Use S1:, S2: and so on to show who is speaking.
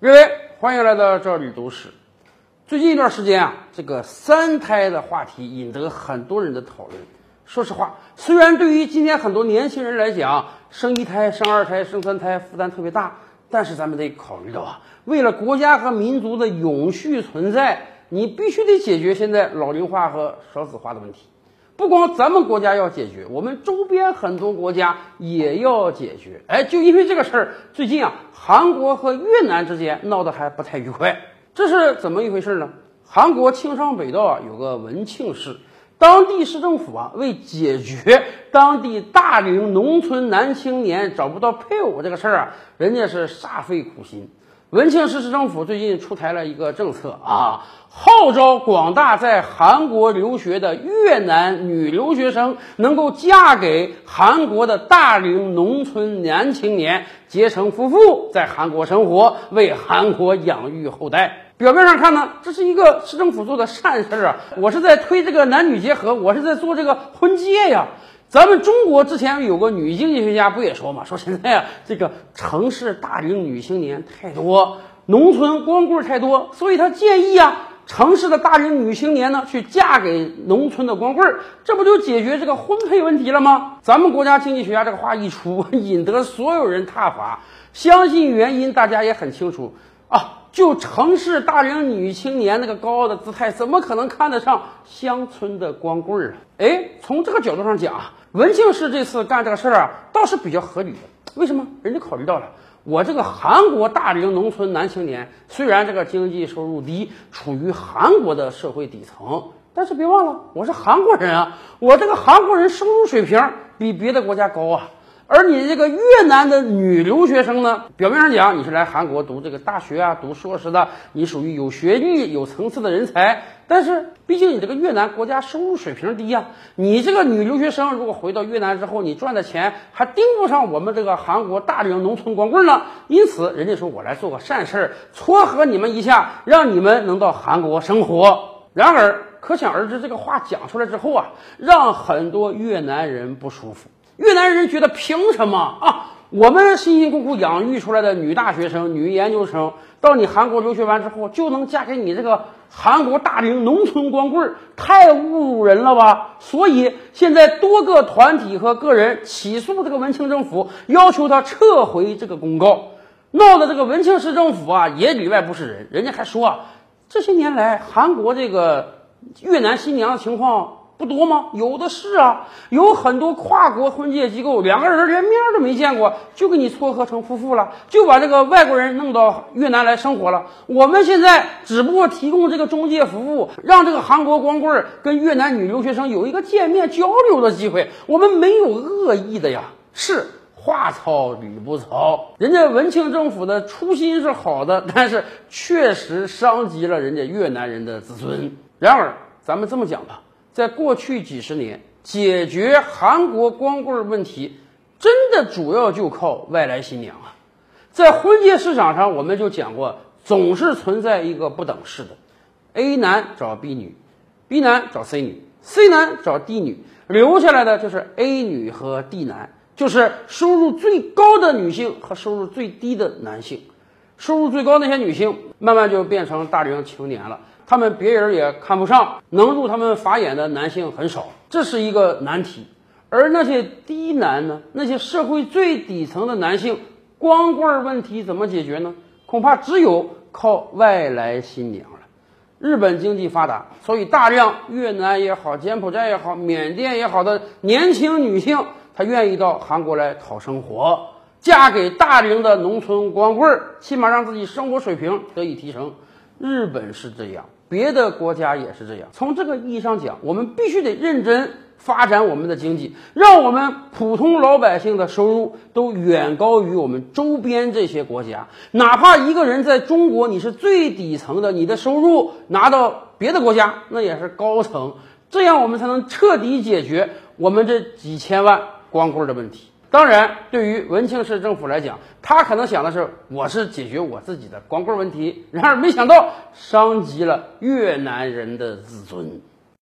S1: 各位，欢迎来到这里读史。最近一段时间啊，这个三胎的话题引得很多人的讨论。说实话，虽然对于今天很多年轻人来讲，生一胎、生二胎、生三胎负担特别大，但是咱们得考虑到啊，为了国家和民族的永续存在，你必须得解决现在老龄化和少子化的问题。不光咱们国家要解决，我们周边很多国家也要解决。哎，就因为这个事儿，最近啊，韩国和越南之间闹得还不太愉快。这是怎么一回事呢？韩国庆尚北道啊有个文庆市，当地市政府啊为解决当地大龄农村男青年找不到配偶这个事儿啊，人家是煞费苦心。文庆市市政府最近出台了一个政策啊，号召广大在韩国留学的越南女留学生能够嫁给韩国的大龄农村男青年，结成夫妇，在韩国生活，为韩国养育后代。表面上看呢，这是一个市政府做的善事啊，我是在推这个男女结合，我是在做这个婚介呀。咱们中国之前有个女经济学家不也说嘛，说现在啊，这个城市大龄女青年太多，农村光棍太多，所以他建议啊，城市的大龄女青年呢去嫁给农村的光棍，这不就解决这个婚配问题了吗？咱们国家经济学家这个话一出，引得所有人挞伐。相信原因大家也很清楚啊。就城市大龄女青年那个高傲的姿态，怎么可能看得上乡村的光棍儿啊？哎，从这个角度上讲啊，文庆市这次干这个事儿啊，倒是比较合理的。为什么？人家考虑到了我这个韩国大龄农村男青年，虽然这个经济收入低，处于韩国的社会底层，但是别忘了，我是韩国人啊，我这个韩国人收入水平比别的国家高啊。而你这个越南的女留学生呢，表面上讲你是来韩国读这个大学啊、读硕士的，你属于有学历、有层次的人才。但是毕竟你这个越南国家收入水平低呀，你这个女留学生如果回到越南之后，你赚的钱还盯不上我们这个韩国大龄农村光棍呢。因此，人家说我来做个善事儿，撮合你们一下，让你们能到韩国生活。然而，可想而知，这个话讲出来之后啊，让很多越南人不舒服。越南人觉得凭什么啊？我们辛辛苦苦养育出来的女大学生、女研究生，到你韩国留学完之后，就能嫁给你这个韩国大龄农村光棍，太侮辱人了吧？所以现在多个团体和个人起诉这个文庆政府，要求他撤回这个公告，闹得这个文庆市政府啊也里外不是人。人家还说啊，这些年来韩国这个越南新娘的情况。不多吗？有的是啊，有很多跨国婚介机构，两个人连面都没见过，就给你撮合成夫妇了，就把这个外国人弄到越南来生活了。我们现在只不过提供这个中介服务，让这个韩国光棍跟越南女留学生有一个见面交流的机会。我们没有恶意的呀，是话糙理不糙。人家文庆政府的初心是好的，但是确实伤及了人家越南人的自尊。然而，咱们这么讲吧。在过去几十年，解决韩国光棍问题，真的主要就靠外来新娘啊。在婚介市场上，我们就讲过，总是存在一个不等式的：A 男找 B 女，B 男找 C 女，C 男找 D 女，留下来的就是 A 女和 D 男，就是收入最高的女性和收入最低的男性。收入最高那些女性，慢慢就变成大龄青年了。他们别人也看不上，能入他们法眼的男性很少，这是一个难题。而那些低男呢？那些社会最底层的男性，光棍问题怎么解决呢？恐怕只有靠外来新娘了。日本经济发达，所以大量越南也好、柬埔寨也好、缅甸也好的年轻女性，她愿意到韩国来讨生活，嫁给大龄的农村光棍，起码让自己生活水平得以提升。日本是这样。别的国家也是这样。从这个意义上讲，我们必须得认真发展我们的经济，让我们普通老百姓的收入都远高于我们周边这些国家。哪怕一个人在中国你是最底层的，你的收入拿到别的国家那也是高层。这样我们才能彻底解决我们这几千万光棍的问题。当然，对于文庆市政府来讲，他可能想的是，我是解决我自己的光棍问题，然而没想到伤及了越南人的自尊。